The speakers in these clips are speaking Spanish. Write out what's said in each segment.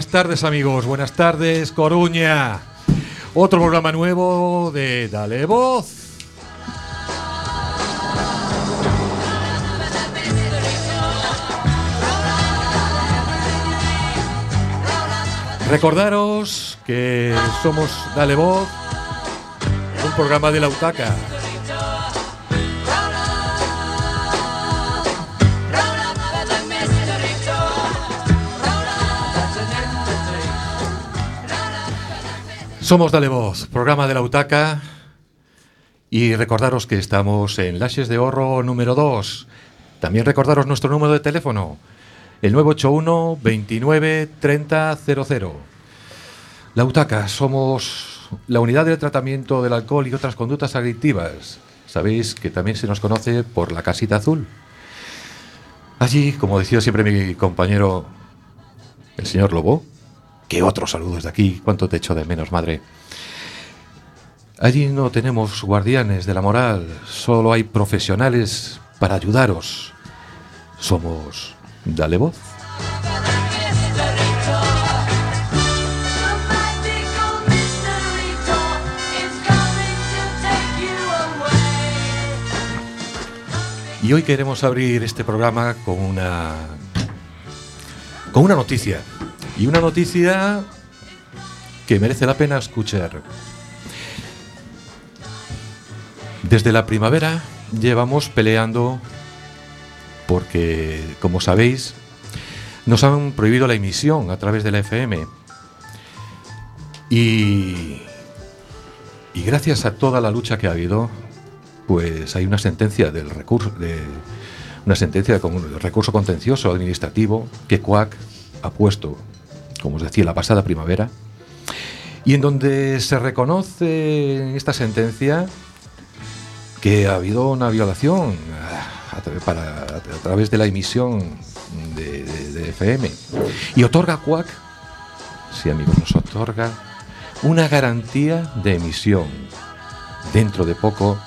buenas tardes amigos, buenas tardes Coruña. Otro programa nuevo de Dale Voz. Recordaros que somos Dale Voz, un programa de la UTACA. Somos Dale Voz, programa de la UTACA. Y recordaros que estamos en Lashes de Horro número 2. También recordaros nuestro número de teléfono, el 981 29 30 00. La UTACA, somos la unidad de tratamiento del alcohol y otras conductas adictivas. Sabéis que también se nos conoce por la casita azul. Allí, como decía siempre mi compañero, el señor Lobo, que otro saludo desde aquí, cuánto te echo de menos, madre. Allí no tenemos guardianes de la moral, solo hay profesionales para ayudaros. Somos Dale Voz. Y hoy queremos abrir este programa con una con una noticia. Y una noticia que merece la pena escuchar. Desde la primavera llevamos peleando porque, como sabéis, nos han prohibido la emisión a través de la FM. Y, gracias a toda la lucha que ha habido, pues hay una sentencia del recurso, de, una sentencia de recurso contencioso administrativo que CUAC ha puesto como os decía, la pasada primavera, y en donde se reconoce en esta sentencia que ha habido una violación a, través de la emisión de, FM y otorga CUAC, sí amigos, nos otorga una garantía de emisión. Dentro de poco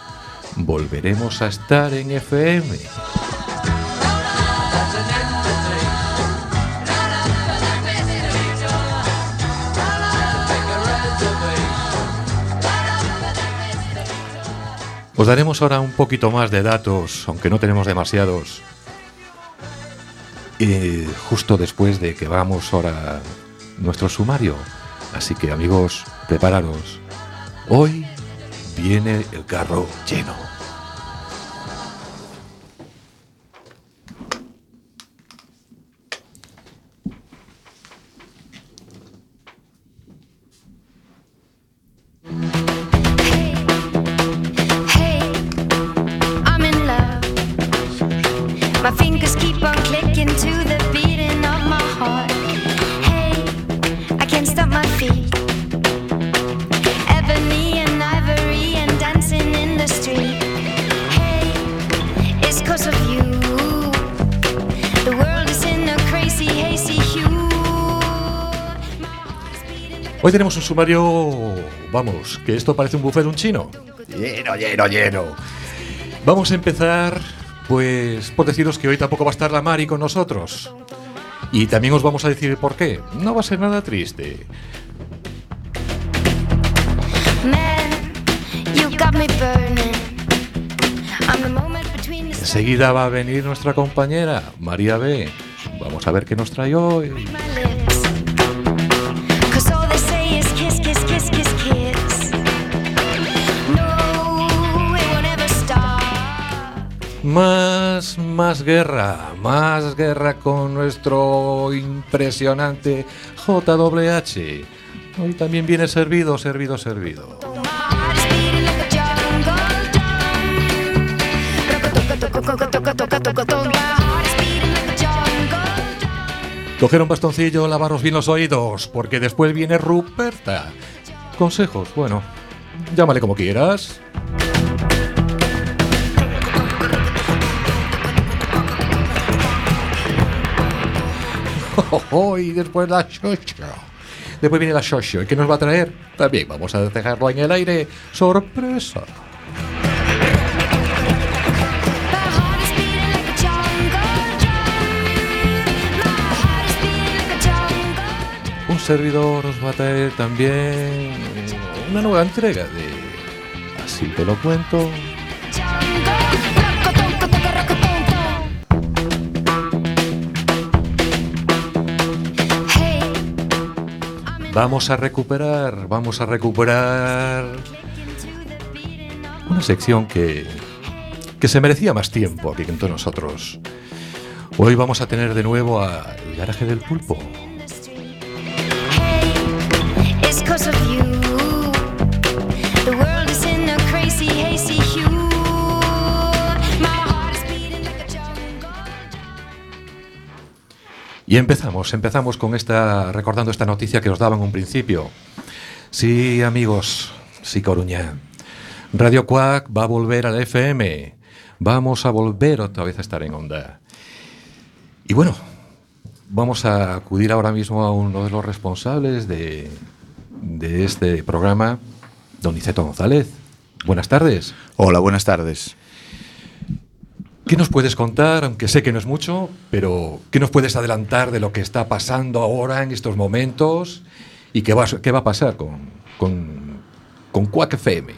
volveremos a estar en FM. Os daremos ahora un poquito más de datos, aunque no tenemos demasiados. Y justo después de que vamos ahora nuestro sumario. Así que amigos, prepararos. Hoy viene el carro lleno. Tenemos un sumario, vamos, que esto parece un buffet de un chino. Lleno, lleno, lleno. Vamos a empezar, pues, por deciros que hoy tampoco va a estar la Mari con nosotros. Y también os vamos a decir por qué. No va a ser nada triste. Enseguida va a venir nuestra compañera, María B. Vamos a ver qué nos trae hoy. Más, más guerra, más guerra con nuestro impresionante JWH. Hoy también viene servido, servido, servido. Coger un bastoncillo, lavaros bien los oídos, porque después viene Ruperta. Consejos, bueno, llámale como quieras. y después la shosho. Después viene la shosho. ¿Y qué nos va a traer? También vamos a dejarlo en el aire. ¡Sorpresa! servidor os va a traer también una nueva entrega de Así te lo cuento. Vamos a recuperar, vamos a recuperar una sección que, que se merecía más tiempo aquí que entre nosotros. Hoy vamos a tener de nuevo a El Garaje del Pulpo. Y empezamos, empezamos con esta, recordando esta noticia que os daba en un principio. Sí, amigos, sí, Coruña. Radio Cuac va a volver al FM. Vamos a volver otra vez a estar en onda. Y bueno, vamos a acudir ahora mismo a uno de los responsables de, este programa, don Iceto González. Buenas tardes. Hola, buenas tardes. ¿Qué nos puedes contar, aunque sé que no es mucho, pero qué nos puedes adelantar de lo que está pasando ahora en estos momentos y qué va, qué va a pasar con, con, con FM?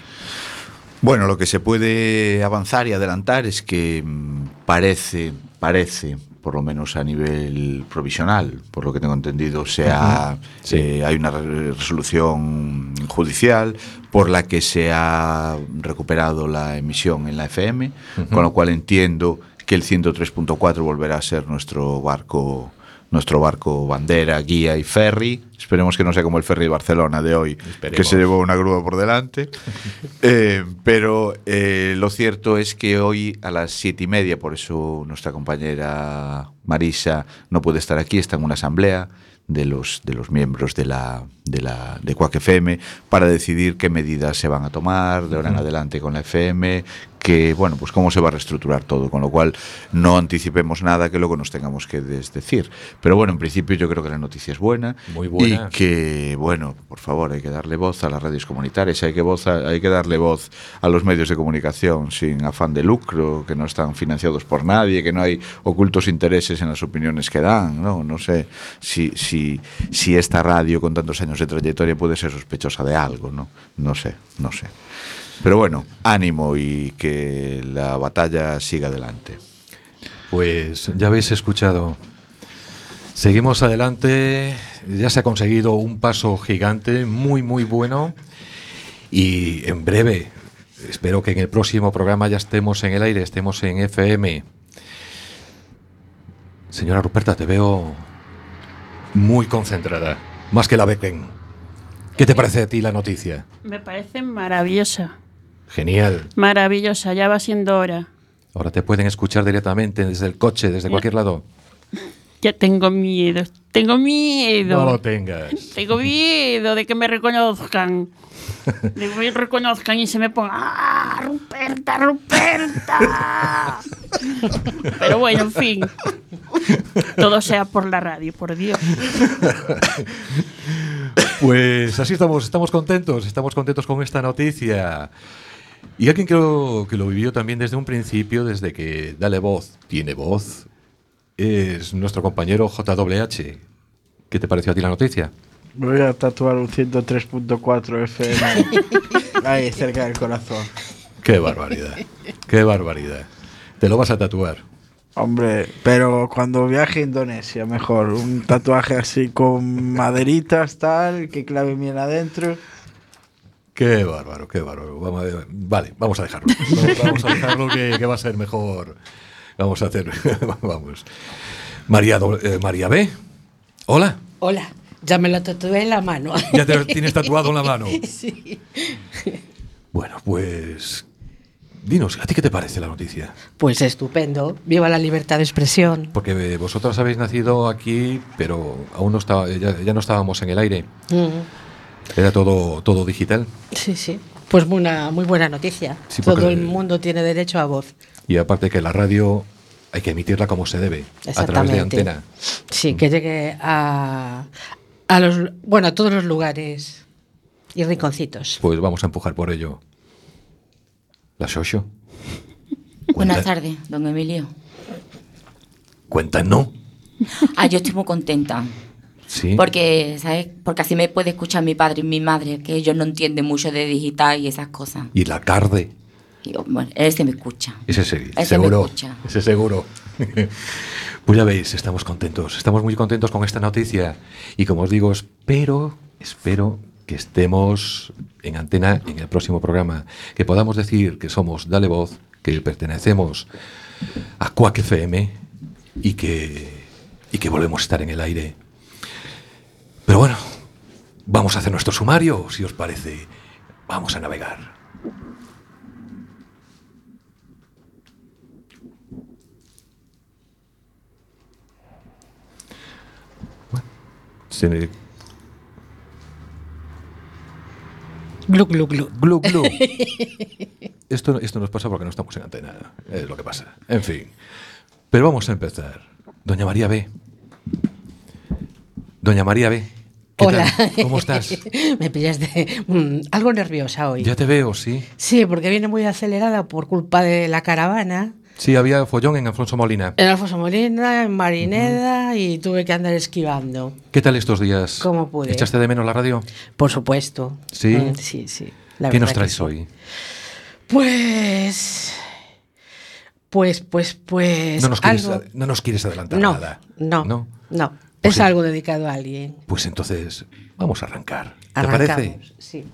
Bueno, lo que se puede avanzar y adelantar es que mm, parece, parece, por lo menos a nivel provisional, por lo que tengo entendido, sea sí. eh, hay una resolución judicial por la que se ha recuperado la emisión en la FM, uh -huh. con lo cual entiendo que el 103.4 volverá a ser nuestro barco nuestro barco bandera, guía y ferry. Esperemos que no sea como el ferry de Barcelona de hoy, Esperemos. que se llevó una grúa por delante. eh, pero eh, lo cierto es que hoy a las siete y media, por eso nuestra compañera Marisa no puede estar aquí, está en una asamblea de los, de los miembros de la de la de Quack FM para decidir qué medidas se van a tomar de ahora en adelante con la FM, que bueno, pues cómo se va a reestructurar todo, con lo cual no anticipemos nada que luego nos tengamos que desdecir. Pero bueno, en principio yo creo que la noticia es buena, Muy buena. y que bueno, por favor, hay que darle voz a las radios comunitarias, hay que voz a, hay que darle voz a los medios de comunicación sin afán de lucro, que no están financiados por nadie, que no hay ocultos intereses en las opiniones que dan, no, no sé si si si esta radio con tantos años de trayectoria puede ser sospechosa de algo, ¿no? No sé, no sé. Pero bueno, ánimo y que la batalla siga adelante. Pues ya habéis escuchado. Seguimos adelante. Ya se ha conseguido un paso gigante, muy, muy bueno. Y en breve, espero que en el próximo programa ya estemos en el aire, estemos en FM. Señora Ruperta, te veo muy concentrada, más que la Becken. ¿Qué te parece a ti la noticia? Me parece maravillosa. Genial. Maravillosa, ya va siendo hora. Ahora te pueden escuchar directamente desde el coche, desde cualquier lado. Ya tengo miedo, tengo miedo. No lo tengas. Tengo miedo de que me reconozcan. De que me reconozcan y se me pongan. ¡Ah! ¡Ruperta, Ruperta! Pero bueno, en fin. Todo sea por la radio, por Dios. Pues así estamos, estamos contentos, estamos contentos con esta noticia. Y alguien lo, que lo vivió también desde un principio, desde que Dale Voz tiene voz, es nuestro compañero JWH. ¿Qué te pareció a ti la noticia? Me voy a tatuar un 103.4 FM ahí cerca del corazón. Qué barbaridad, qué barbaridad. Te lo vas a tatuar. Hombre, pero cuando viaje a Indonesia, mejor. Un tatuaje así con maderitas, tal, que clave bien adentro. Qué bárbaro, qué bárbaro. Vamos a, vale, vamos a dejarlo. Vamos a dejarlo que, que va a ser mejor. Vamos a hacer. vamos. María, eh, María B. Hola. Hola. Ya me lo tatué en la mano. Ya te lo tienes tatuado en la mano. Sí. Bueno, pues. Dinos, ¿a ti qué te parece la noticia? Pues estupendo. Viva la libertad de expresión. Porque vosotros habéis nacido aquí, pero aún no estaba, ya, ya no estábamos en el aire. Mm. Era todo, todo digital. Sí, sí. Pues una muy buena noticia. Sí, Todo el mundo tiene derecho a voz. Y aparte que la radio hay que emitirla como se debe, a través de antena. Sí, que llegue a, a los bueno, a todos los lugares y rinconcitos. Pues vamos a empujar por ello. La Shosho. Buenas tardes, don Emilio. Cuéntanos. Ah, yo estoy muy contenta. Sí. Porque, ¿sabes? Porque así me puede escuchar mi padre y mi madre, que ellos no entienden mucho de digital y esas cosas. Y la. Y yo, bueno, él se me escucha. Ese sí, Ese seguro. me escucha. Ese seguro. pues ya veis, estamos contentos. Estamos muy contentos con esta noticia. Y como os digo, espero, espero que estemos en antena en el próximo programa. Que podamos decir que somos Dale Voz, que pertenecemos a Quack FM y que, y que volvemos a estar en el aire. Pero bueno, vamos a hacer nuestro sumario, si os parece. Vamos a navegar. Se- Glu, glu, glu. Glu, glu. Esto, esto nos pasa porque no estamos en antena. Es lo que pasa. En fin. Pero vamos a empezar. Doña María B. Doña María B. ¿Qué Hola. tal? ¿Cómo estás? Me pillas de mm, algo nerviosa hoy. Ya te veo, sí. Sí, porque viene muy acelerada por culpa de la caravana. Sí, había follón en Alfonso Molina. En Alfonso Molina, en Marineda y tuve que andar esquivando. ¿Qué tal estos días? ¿Cómo pude? ¿Echaste de menos la radio? Por supuesto. ¿Sí? Mm, sí, sí. la ¿Qué nos traes sí. hoy? Pues. Pues, pues, pues. No nos quieres, algo- no nos quieres adelantar No, nada. no, ¿No? no. Pues es algo dedicado a alguien. Pues entonces, vamos a arrancar. ¿Te Arrancamos, parece? Sí.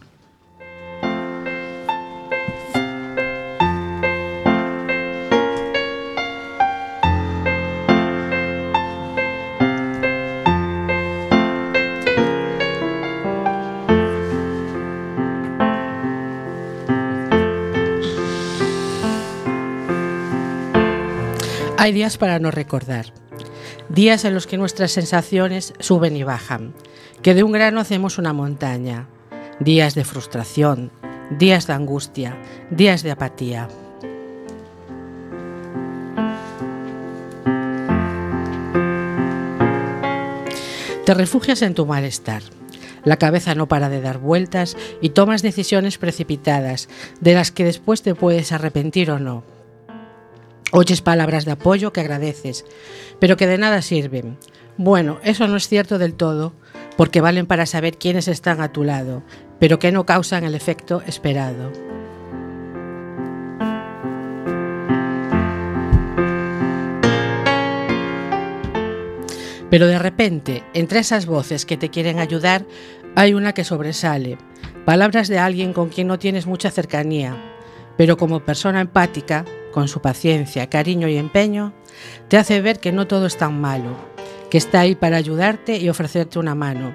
Hay días para no recordar. Días en los que nuestras sensaciones suben y bajan, que de un grano hacemos una montaña. Días de frustración, días de angustia, días de apatía. Te refugias en tu malestar. La cabeza no para de dar vueltas y tomas decisiones precipitadas, de las que después te puedes arrepentir o no. Oyes palabras de apoyo que agradeces, pero que de nada sirven. Bueno, eso no es cierto del todo, porque valen para saber quiénes están a tu lado, pero que no causan el efecto esperado. Pero de repente, entre esas voces que te quieren ayudar, hay una que sobresale. Palabras de alguien con quien no tienes mucha cercanía, pero como persona empática, con su paciencia, cariño y empeño, te hace ver que no todo es tan malo, que está ahí para ayudarte y ofrecerte una mano.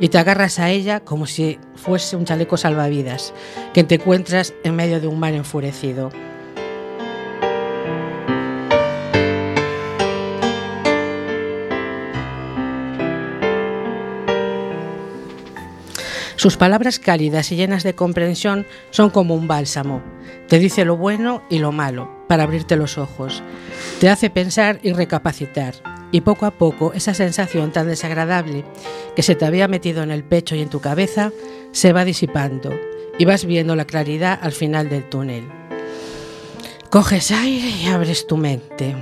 Y te agarras a ella como si fuese un chaleco salvavidas, que te encuentras en medio de un mar enfurecido. Sus palabras cálidas y llenas de comprensión son como un bálsamo. Te dice lo bueno y lo malo para abrirte los ojos. Te hace pensar y recapacitar. Y poco a poco esa sensación tan desagradable que se te había metido en el pecho y en tu cabeza se va disipando y vas viendo la claridad al final del túnel. Coges aire y abres tu mente.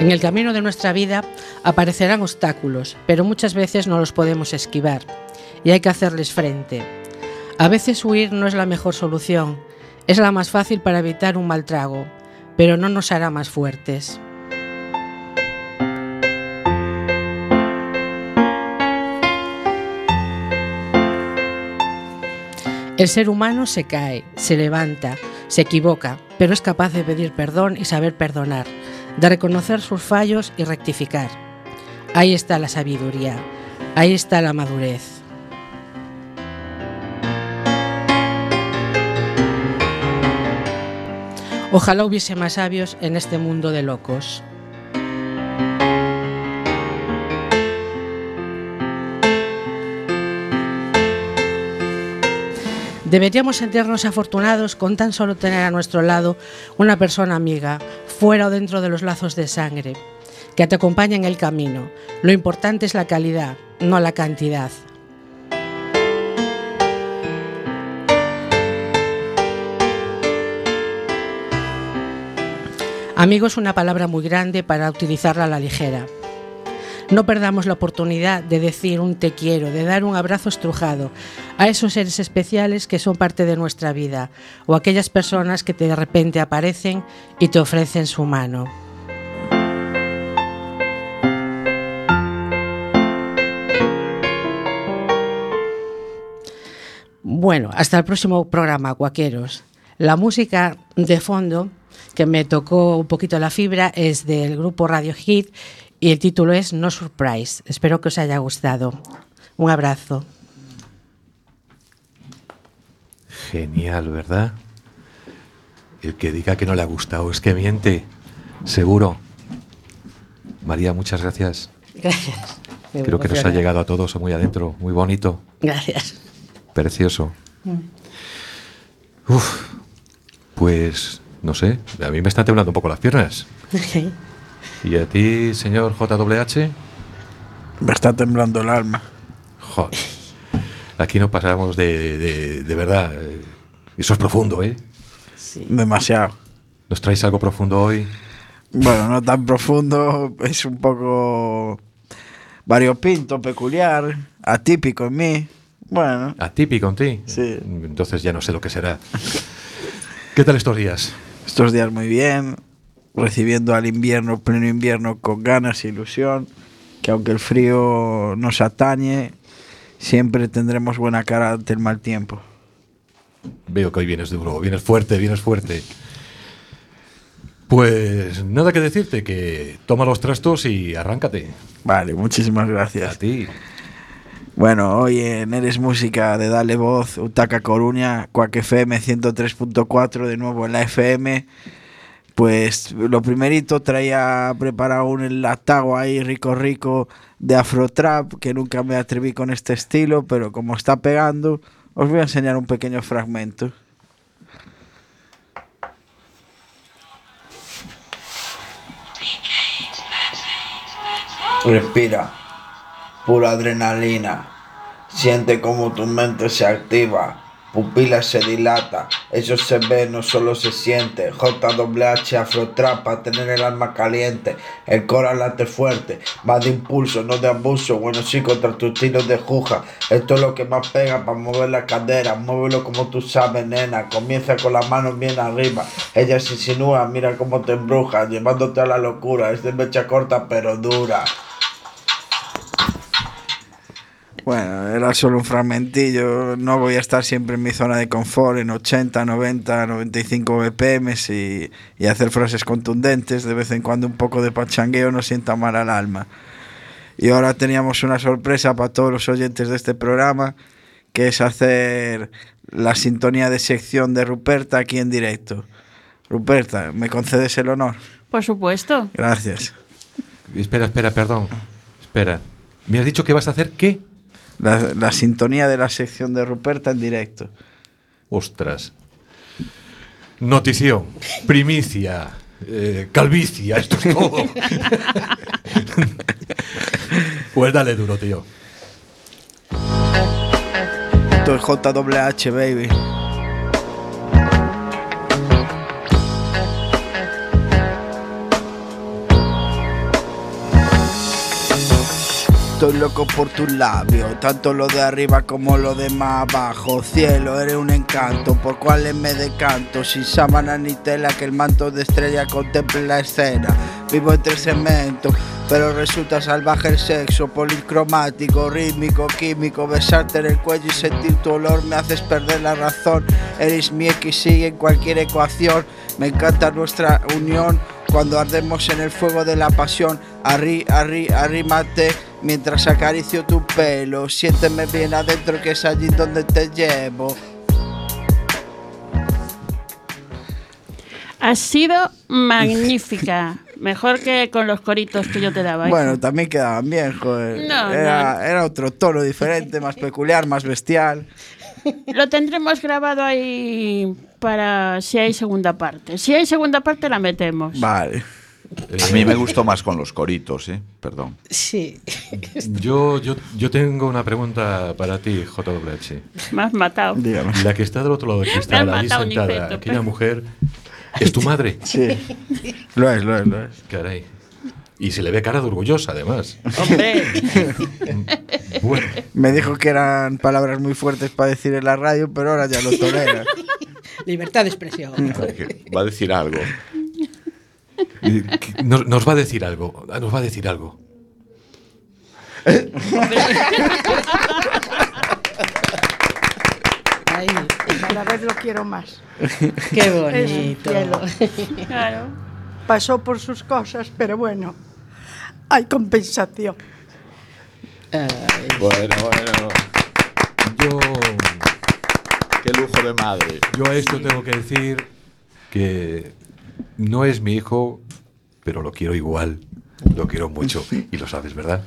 En el camino de nuestra vida aparecerán obstáculos, pero muchas veces no los podemos esquivar y hay que hacerles frente. A veces huir no es la mejor solución, es la más fácil para evitar un mal trago, pero no nos hará más fuertes. El ser humano se cae, se levanta, se equivoca, pero es capaz de pedir perdón y saber perdonar, de reconocer sus fallos y rectificar. Ahí está la sabiduría, ahí está la madurez. Ojalá hubiese más sabios en este mundo de locos. Deberíamos sentirnos afortunados con tan solo tener a nuestro lado una persona amiga, fuera o dentro de los lazos de sangre, que te acompañe en el camino. Lo importante es la calidad, no la cantidad. Amigo es una palabra muy grande para utilizarla a la ligera. No perdamos la oportunidad de decir un te quiero, de dar un abrazo estrujado a esos seres especiales que son parte de nuestra vida o aquellas personas que de repente aparecen y te ofrecen su mano. Bueno, hasta el próximo programa, Cuaqueros. La música de fondo que me tocó un poquito la fibra es del grupo Radio Hit y el título es No Surprise. Espero que os haya gustado. Un abrazo. Genial, ¿verdad? El que diga que no le ha gustado es que miente. Seguro. María, muchas gracias. Gracias. Me Creo que nos ha llegado a todos muy adentro, muy bonito, Gracias. precioso. Uf, pues no sé, a mí me están temblando un poco las piernas. ¿Y a ti, señor JWH? Me está temblando el alma. Joder. Aquí no pasamos de, de, de verdad. Eso es profundo, ¿eh? Demasiado. ¿Nos traéis algo profundo hoy? Bueno, no tan profundo, es un poco variopinto, peculiar, atípico en mí. Bueno, Atípico en ti. Sí. Entonces ya no sé lo que será. ¿Qué tal estos días? estos días muy bien, recibiendo al invierno, pleno invierno, con ganas e ilusión, que aunque el frío nos atañe, siempre tendremos buena cara ante el mal tiempo. Veo que hoy vienes duro, vienes fuerte, vienes fuerte. Pues nada que decirte, que toma los trastos y arráncate. Vale, muchísimas A gracias. ti. Bueno, hoy en Eres Música de Dale Voz, Utaca Coruña, Cuac FM 103.4, de nuevo en la FM. Pues lo primerito traía preparado un enlatado ahí rico rico de Afrotrap, que nunca me atreví con este estilo, pero como está pegando, os voy a enseñar un pequeño fragmento. Respira, pura adrenalina. Siente como tu mente se activa, pupila se dilata. Eso se ve, no solo se siente. JWH Afrotrapa, tener el alma caliente, el corazón late fuerte. Va de impulso, no de abuso. Bueno, sí, contra tus tiros de juja. Esto es lo que más pega para mover la cadera. Muévelo como tú sabes, nena. Comienza con las manos bien arriba. Ella se insinúa, mira cómo te embruja, llevándote a la locura. Es de mecha corta pero dura. Bueno, era solo un fragmentillo. No voy a estar siempre en mi zona de confort en 80, 90, 95 BPM y, y hacer frases contundentes. De vez en cuando un poco de pachangueo no sienta mal al alma. Y ahora teníamos una sorpresa para todos los oyentes de este programa, que es hacer la sintonía de sección de Ruperta aquí en directo. Ruperta, ¿me concedes el honor? Por supuesto. Gracias. Espera, espera, perdón. Espera. ¿Me has dicho que vas a hacer qué? La, la sintonía de la sección de Ruperta en directo. Ostras. Notición, primicia, eh, calvicia, esto es todo. pues dale duro, tío. Esto es JWH, baby. Estoy loco por tus labios, tanto lo de arriba como lo de más abajo. Cielo, eres un encanto, por cuales me decanto. Sin sábana ni tela, que el manto de estrella contemple la escena. Vivo entre cemento, pero resulta salvaje el sexo. Policromático, rítmico, químico. Besarte en el cuello y sentir tu olor me haces perder la razón. Eres mi X, sigue en cualquier ecuación. Me encanta nuestra unión cuando ardemos en el fuego de la pasión. Arrí, arrí, arrímate mientras acaricio tu pelo. Siénteme bien adentro que es allí donde te llevo. Has sido magnífica. Mejor que con los coritos que yo te daba. ¿eh? Bueno, también quedaban bien, joder. No, era, no. era otro tono diferente, más peculiar, más bestial. Lo tendremos grabado ahí para si hay segunda parte. Si hay segunda parte la metemos. Vale. A mí me gustó más con los coritos, ¿eh? Perdón. Sí. Yo, yo, yo tengo una pregunta para ti, JWH. Me has matado. Dígame. La que está del otro lado del cristal, matado, sentada, Niceto. aquella mujer ¿Es tu madre? Sí. Lo es, lo es, lo es. Caray. Y se le ve cara de orgullosa, además. Hombre, Bueno, Me dijo que eran palabras muy fuertes para decir en la radio, pero ahora ya lo tolera. Libertad de expresión. Va a decir algo. Nos, nos va a decir algo. Nos va a decir algo. Ay, Cada vez lo quiero más. qué bonito. claro. Pasó por sus cosas, pero bueno, hay compensación. Ay, Bueno, bueno. Yo, Qué lujo de madre. yo a esto tengo que decir que no es mi hijo, pero lo quiero igual. Lo quiero mucho. Y lo sabes, ¿verdad?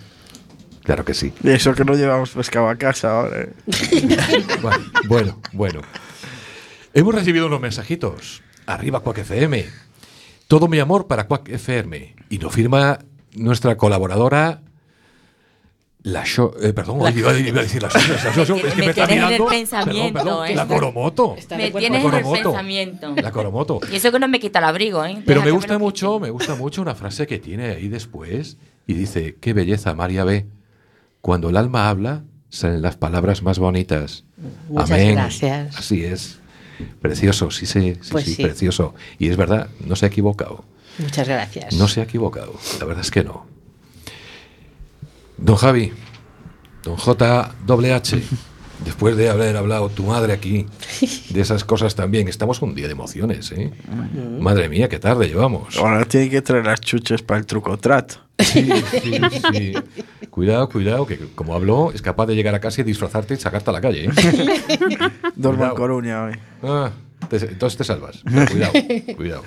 Claro que sí. Eso que no llevamos pescado a casa ahora. ¿eh? Bueno, bueno, bueno. Hemos recibido unos mensajitos. Arriba Quack FM. Todo mi amor para Quack FM. Y nos firma nuestra colaboradora. La show, eh, perdón, La- iba, iba a decir la show, la show, es que Me me está tienes en el mirando. pensamiento, Perdón, perdón, ¿eh? la Coromoto. Me tienes en el pensamiento. La Coromoto. Y eso que no me quita el abrigo, ¿eh? Pero Deja me gusta lo mucho, me gusta mucho una frase que tiene ahí después y dice, qué belleza María ve. Cuando el alma habla, salen las palabras más bonitas. Muchas Amén. gracias. Así es. Precioso, sí, sí, sí, Pues sí, sí. precioso. Y es verdad, no se ha equivocado. Muchas gracias. No se ha equivocado. La verdad es que no. Don Javi, don JWH, después de haber hablado tu madre aquí de esas cosas también, estamos un día de emociones, ¿eh? Madre mía, qué tarde llevamos. Ahora tiene que traer las chuches para el truco trato. Sí, sí, sí. Cuidado, cuidado, que como habló, es capaz de llegar a casa y disfrazarte y sacarte a la calle. ¿eh? Cuidado. en Coruña hoy. Ah, te- entonces te salvas. Cuidado, cuidado.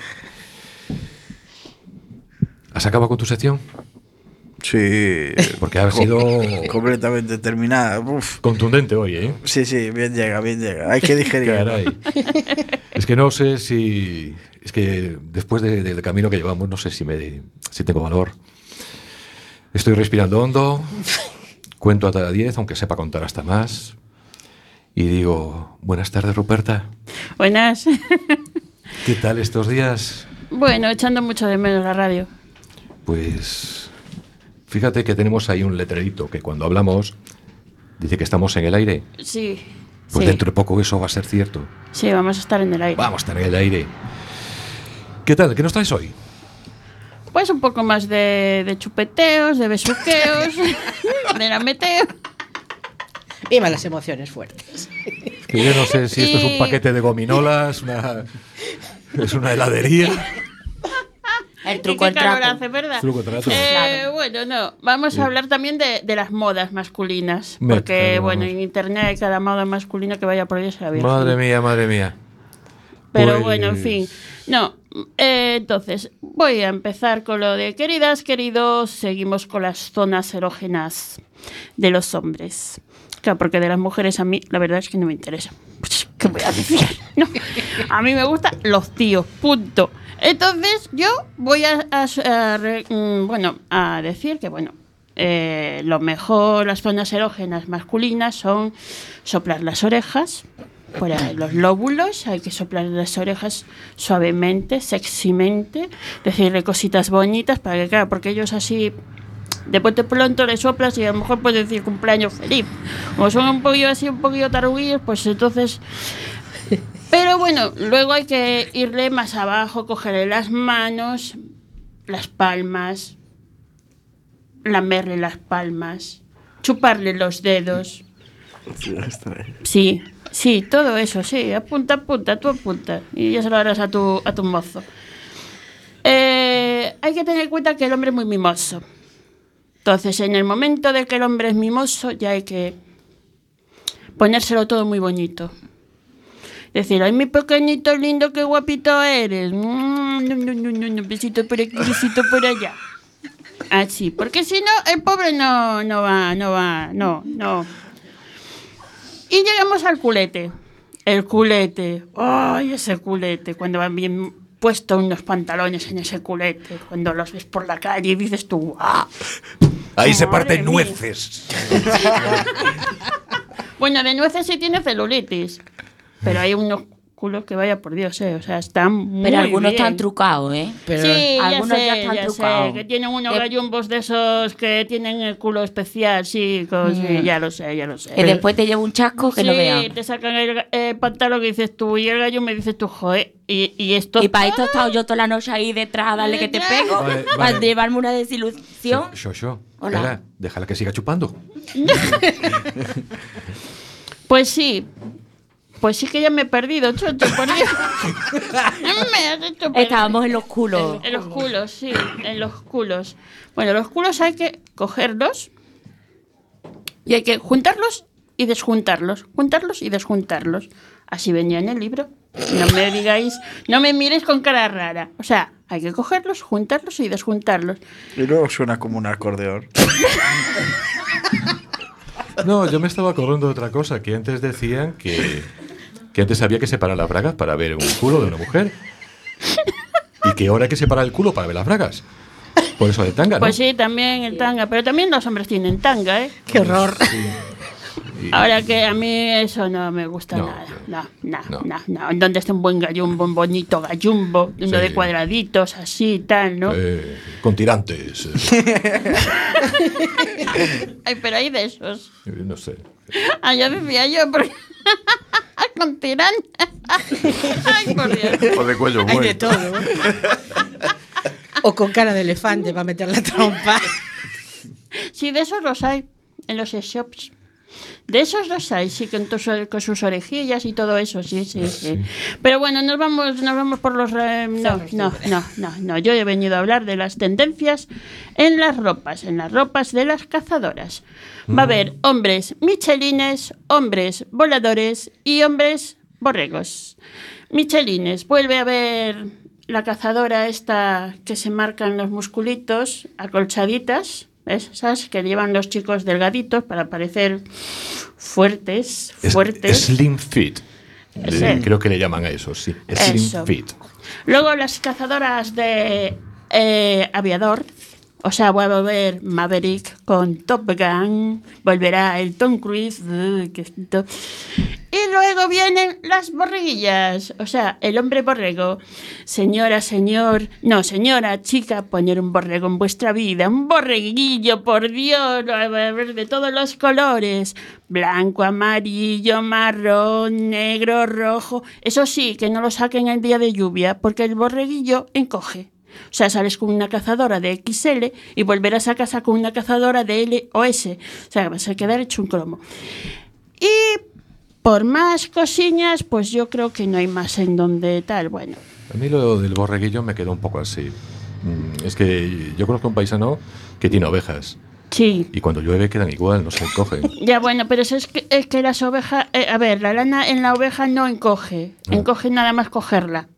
¿Has acabado con tu sección? Sí. Porque ha sido completamente terminada. Uf. contundente hoy, ¿eh? Sí, sí, bien llega, bien llega. Hay que digerir. Caray. Es que no sé si. Es que después de- del camino que llevamos, no sé si, me, si tengo valor. Estoy respirando hondo, cuento hasta 10, aunque sepa contar hasta más. Y digo, buenas tardes, Ruperta. Buenas. ¿Qué tal estos días? bueno, echando mucho de menos la radio. Pues fíjate que tenemos ahí un letrerito que cuando hablamos dice que estamos en el aire. Sí. Pues sí. dentro de poco eso va a ser cierto. Sí, vamos a estar en el aire. Vamos a estar en el aire. ¿Qué tal? ¿Qué nos traes hoy? Pues un poco más de, de chupeteos, de besuqueos, de lameteo. Viva las emociones fuertes. Que yo no sé si esto es un paquete de gominolas, una, es una heladería. El Y truco qué el calor trato. hace, ¿verdad? Truco trato. Eh, Claro. Bueno, no. Vamos a hablar también de, de las modas masculinas. Me Porque, bueno, vamos. en internet hay cada moda masculina que vaya por ahí se la virgen. Madre mía, madre mía. Pero Pues- bueno, en fin. No, eh, entonces, voy a empezar con lo de queridas, queridos, seguimos con las zonas erógenas de los hombres. Claro, porque de las mujeres a mí la verdad es que no me interesa. Pues, ¿Qué voy a decir? No. A mí me gustan los tíos, punto. Entonces, yo voy a, mm, bueno, a decir que, bueno, eh, lo mejor, las zonas erógenas masculinas son soplar las orejas, ahí, los lóbulos, hay que soplar las orejas suavemente, sexymente, decirle cositas bonitas para que, claro, porque ellos así de bote pronto le soplas y a lo mejor puedes decir cumpleaños feliz. Como son un poquillo así, un poquillo taruguillos, pues entonces... Pero bueno, luego hay que irle más abajo, cogerle las manos, las palmas, lamerle las palmas, chuparle los dedos. Sí, sí, todo eso, sí. Apunta, apunta, tú apunta. Y ya se lo harás a tu, a tu mozo. Eh, hay que tener en cuenta que el hombre es muy mimoso. Entonces, en el momento de que el hombre es mimoso, ya hay que ponérselo todo muy bonito. Decir, ay, mi pequeñito lindo, qué guapito eres. Mm, no, no, no, no, no, besito por aquí, besito por allá. Así, porque si no, el pobre no, no va, no va, no, no. Y llegamos al culete. El culete. ¡Ay, ese culete! Cuando van bien puestos unos pantalones en ese culete. Cuando los ves por la calle y dices tú, ¡ah! Ahí se parten mía. nueces. Bueno, de nueces sí tiene celulitis. Pero hay unos culos que vaya por Dios, ¿eh? O sea, están muy Pero algunos bien. están trucados, ¿eh? Pero sí, algunos ya ya sé, están ya sé, que tienen unos Eh, gallumbos de esos que tienen el culo especial, sí, con- sí, ya lo sé, ya lo sé. Y después te lleva un chasco que sí, no veas. te sacan el eh, pantalón que dices tú y el gallo me dices tú, joder, y, y esto... Y para esto he estado yo toda la noche ahí detrás, dale que te pego, Vale, para llevarme una desilusión. Shosho, Shosho, Hola. espera, déjala que siga chupando. Pues sí. Pues sí que ya me he perdido, chocho, por Dios. me has hecho perder. Estábamos en los culos. En, en los culos, sí, en los culos. Bueno, los culos hay que cogerlos y hay que juntarlos y desjuntarlos, juntarlos y desjuntarlos. Así venía en el libro. No me digáis, no me miréis con cara rara. O sea, hay que cogerlos, juntarlos y desjuntarlos. Y luego suena como un acordeón. No, yo me estaba acordando de otra cosa, que antes decían que, que antes había que separar las bragas para ver un culo de una mujer. Y que ahora hay que separar el culo para ver las bragas. Por eso de tanga, ¿no? Pues sí, también el tanga, pero también los hombres tienen tanga, ¿eh? qué horror. Y- Ahora que a mí eso no me gusta No, nada. No, no, no. no, no. Donde esté un buen gallumbo, un bonito gallumbo, uno Sí. de cuadraditos, así y tal, ¿no? eh, con tirantes. eh, Ay, pero hay de esos. no sé. Ya decía yo, porque... con tirán. Ay, por Dios. O de cuello Hay de todo. o con cara de elefante va a meter la trompa. Sí, de esos los hay en los shops. De esos los hay, sí, con, tus- con sus orejillas y todo eso, sí, sí, sí. Pero bueno, nos vamos, nos vamos por los... eh, no, no, no, no, no. Yo he venido a hablar de las tendencias en las ropas, en las ropas de las cazadoras. Va a haber hombres michelines, hombres voladores y hombres borregos. Michelines, vuelve a ver la cazadora esta que se marcan los musculitos, acolchaditas. Esas que llevan los chicos delgaditos para parecer fuertes, Es- fuertes. Slim Fit. Sí. Eh, Creo que le llaman a eso, sí. Slim Eso. Fit. Luego las cazadoras de eh, aviador. O sea, voy a volver Maverick con Top Gun. Volverá el Tom Cruise. to- Y luego vienen las borreguillas. O sea, el hombre borrego. Señora, señor. No, señora, chica, poner un borrego en vuestra vida. Un borreguillo, por Dios. De todos los colores. Blanco, amarillo, marrón, negro, rojo. Eso sí, que no lo saquen el día de lluvia, porque el borreguillo encoge. O sea, sales con una cazadora de XL y volverás a casa con una cazadora de L o S. O sea, vas a quedar hecho un cromo. Y por más cosillas, pues yo creo que no hay más en donde tal. Bueno, A mí lo del borreguillo me quedó un poco así. Mm, Es que yo conozco un paisano que tiene ovejas sí. y cuando llueve quedan igual, no se encogen. Ya bueno, pero eso es que, es que las ovejas... eh, a ver, la lana en la oveja no encoge. No. Encoge nada más cogerla.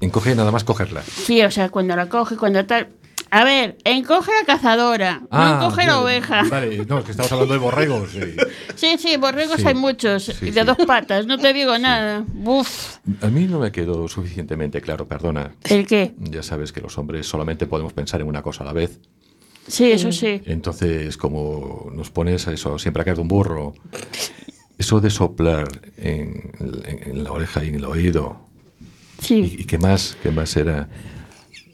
Encoge nada más cogerla. Sí, o sea, cuando la coge, cuando tal... A ver, encoge la cazadora, no encoge la Ah, oveja. Vale, no, es que estamos hablando de borregos. sí. Sí, sí, borregos Sí. hay muchos, Sí, de dos patas, no te digo nada. Uf, A mí no me quedó suficientemente claro, perdona. ¿el qué? Ya sabes que los hombres solamente podemos pensar en una cosa a la vez. Sí, eso sí. Entonces, como nos pones a eso, siempre a caer de un burro, eso de soplar en, en- en la oreja y en el oído, Sí. ¿y, y qué más? ¿Qué más era?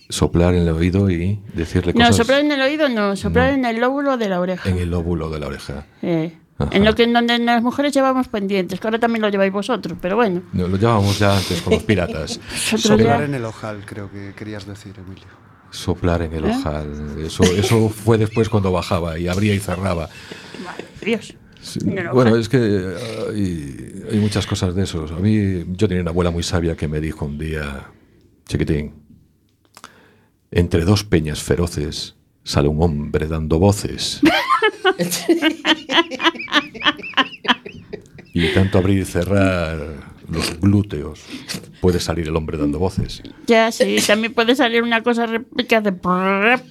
Soplar en el oído y decirle No, cosas soplar en el oído no, soplar No. en el lóbulo de la oreja. en el lóbulo de la oreja. Eh, Ajá. en lo que en donde las mujeres llevamos pendientes, que ahora también lo lleváis vosotros, pero bueno. No, lo llevábamos ya antes con los piratas. Soplar ya- en el ojal, creo que querías decir, Emilio. Soplar en el ¿Eh? ojal. Eso, eso fue después cuando bajaba y abría y cerraba. Madre Dios. Sí, Bueno, es que eh, hay, hay muchas cosas de esos. A mí, yo tenía una abuela muy sabia que me dijo un día, chiquitín, entre dos peñas feroces sale un hombre dando voces. y tanto abrir y cerrar los glúteos puede salir el hombre dando voces. Ya, sí, también puede salir una cosa que hace...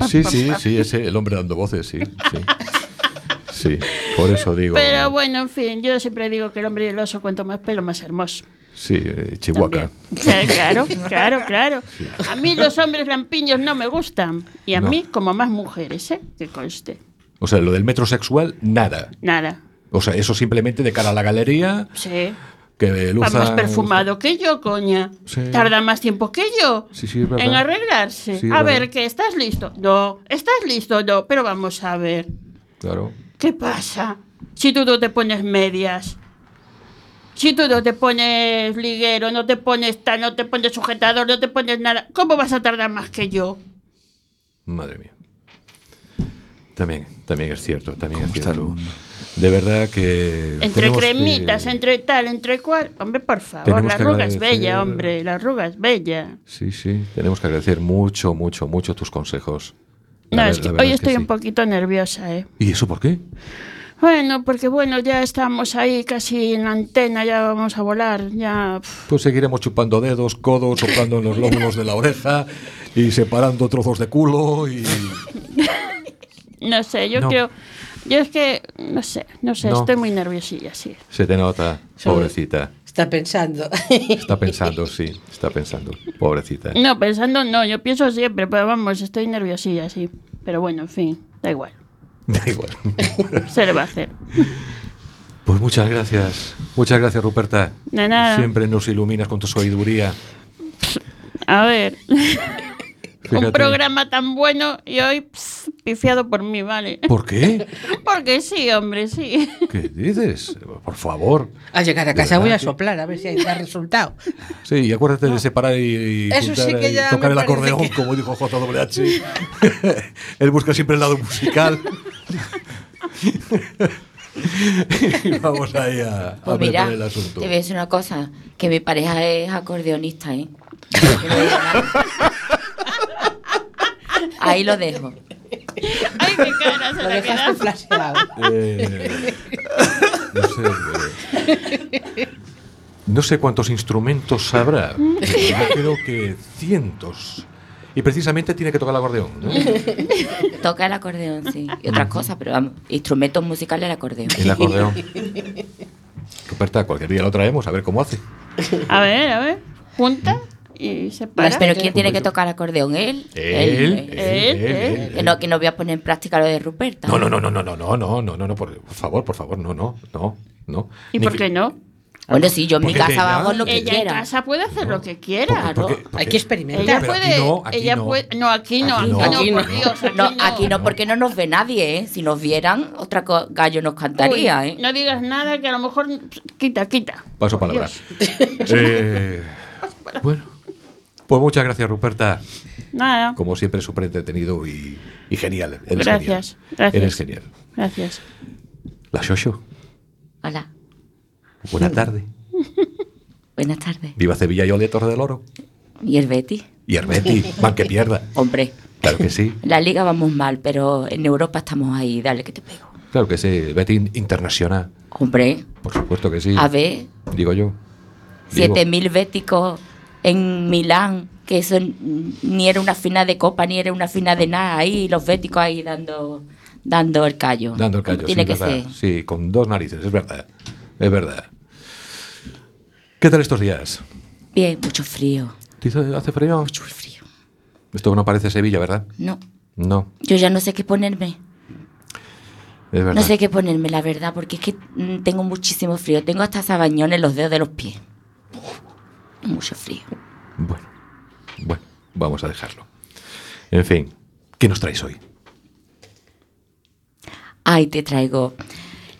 Sí, sí, sí, ese, el hombre dando voces, sí, sí. Sí, por eso digo. Pero bueno, en fin, yo siempre digo que el hombre y el oso, cuanto más pelo, más hermoso. Sí, eh, Chihuahua. También. Sí, claro, claro, claro. A mí los hombres lampiños no me gustan. Y a No. mí, como más mujeres, ¿eh? Que conste. O sea, lo del metrosexual, nada. Nada. O sea, eso simplemente de cara a la galería, Sí. Que luza... más perfumado que yo, coña. Sí. Tarda más tiempo que yo Sí, sí, en arreglarse. Sí, a ver, ¿qué? ¿Estás listo? No. ¿Estás listo? No. Pero vamos a ver. Claro. ¿Qué pasa? Si tú no te pones medias. Si tú no te pones liguero, no te pones tal, no te pones sujetador, no te pones nada, ¿cómo vas a tardar más que yo? Madre mía. También, también es cierto, también es ¿Cómo está el cierto. De verdad que... Entre que- cremitas, entre tal, entre cual. Hombre, por favor, Tenemos la arruga es bella, hombre, la arruga es bella. Sí, sí, tenemos que agradecer mucho, mucho, mucho tus consejos. No, ver- es que hoy que estoy sí. un poquito nerviosa, ¿eh? ¿Y eso por qué? Bueno, porque bueno, ya estamos ahí casi en la antena, ya vamos a volar, ya... Pues seguiremos chupando dedos, codos, soplando en los lóbulos de la oreja y separando trozos de culo y... No sé, yo No. creo... Yo es que, no sé, no sé, No. estoy muy nerviosilla, sí. Se te nota, pobrecita. Está pensando. Está pensando, sí, está pensando, pobrecita. No, pensando no, yo pienso siempre, pero vamos, estoy nerviosilla, sí. Pero bueno, en fin, da igual. Da igual. Se le va a hacer. Pues muchas gracias, muchas gracias Ruperta. De nada. Siempre nos iluminas con tu sabiduría. A ver, Fíjate. un programa tan bueno y hoy pss, pifiado por mí, ¿vale? ¿Por qué? Porque sí, hombre, sí. ¿Qué dices? Por favor. Al llegar a ¿De casa voy a soplar a ver si hay da resultado. Sí, y acuérdate de separar y, y Eso juntar sí que y ya tocar el acordeón, que- como dijo JWH. Él busca siempre el lado musical. y vamos ahí a, a Pues mira, meter el asunto. te a decir una cosa, que mi pareja es acordeonista, ¿eh? No. Ahí lo dejo. Ay, qué cara se Lo dejaste flasheado. Eh, no sé. eh, no sé cuántos instrumentos habrá. Yo creo que cientos. Y precisamente tiene que tocar el acordeón. ¿no? Toca el acordeón, sí. Y otras cosas, pero vamos, instrumentos musicales el acordeón. El acordeón. Ruperta, cualquier día lo traemos a ver cómo hace. A ver, a ver, junta y separa. Pero ¿quién tiene que tocar acordeón? ¿Él? Él, él, él, él, él. Que no, que no voy a poner en práctica lo de Ruperta. No, no, no, no, no, no, no, no, no, no, no, por, por favor, por favor, no, no, no, no. ¿Y Ni por qué no? Bueno, sí, yo en mi casa ella- hago lo que Ella en quiera. casa puede hacer lo que quiera. Porque- porque- porque- Hay que experimentar. Ella Pero aquí puede, no, aquí ella no. puede, no, aquí no, Aquí aquí no. no, Aquí por no. Dios, aquí No, no. aquí no, porque no nos ve nadie, ¿eh? Si nos vieran, otra gallo nos cantaría, Uy, ¿eh? No digas nada que a lo mejor quita, quita. Paso Por palabra. Dios. Eh, bueno, pues muchas gracias, Ruperta. Nada. Como siempre, súper entretenido y, y genial. Eres Gracias, genial. gracias. Eres genial. Gracias. La Shosho, Hola, buena tarde. buenas tardes. Viva Sevilla y Ole Torre del Oro. ¿Y el Betty? Y Herbeti, man que pierda. Hombre, Claro que sí, en la liga vamos mal, pero en Europa estamos ahí, dale que te pego. claro que sí. Betty Internacional, Hombre, por supuesto que sí. a ver, Digo yo. Digo. 7.000 béticos en Milán, que eso ni era una final de copa, ni era una final de nada, ahí los béticos ahí dando, dando el callo. Dando el callo, Tiene sí, que verdad. ser. Sí, con dos narices, es verdad. Es verdad. ¿Qué tal estos días? Bien, mucho frío, ¿Te hizo- ¿Hace frío? mucho frío. Esto no parece Sevilla, ¿verdad? No, No, yo ya no sé qué ponerme. es verdad. No sé qué ponerme, la verdad, porque es que mm, tengo muchísimo frío. Tengo hasta sabañón en los dedos de los pies. Mucho frío. Bueno, bueno, vamos a dejarlo. En fin, ¿qué nos traes hoy? Ay, te traigo,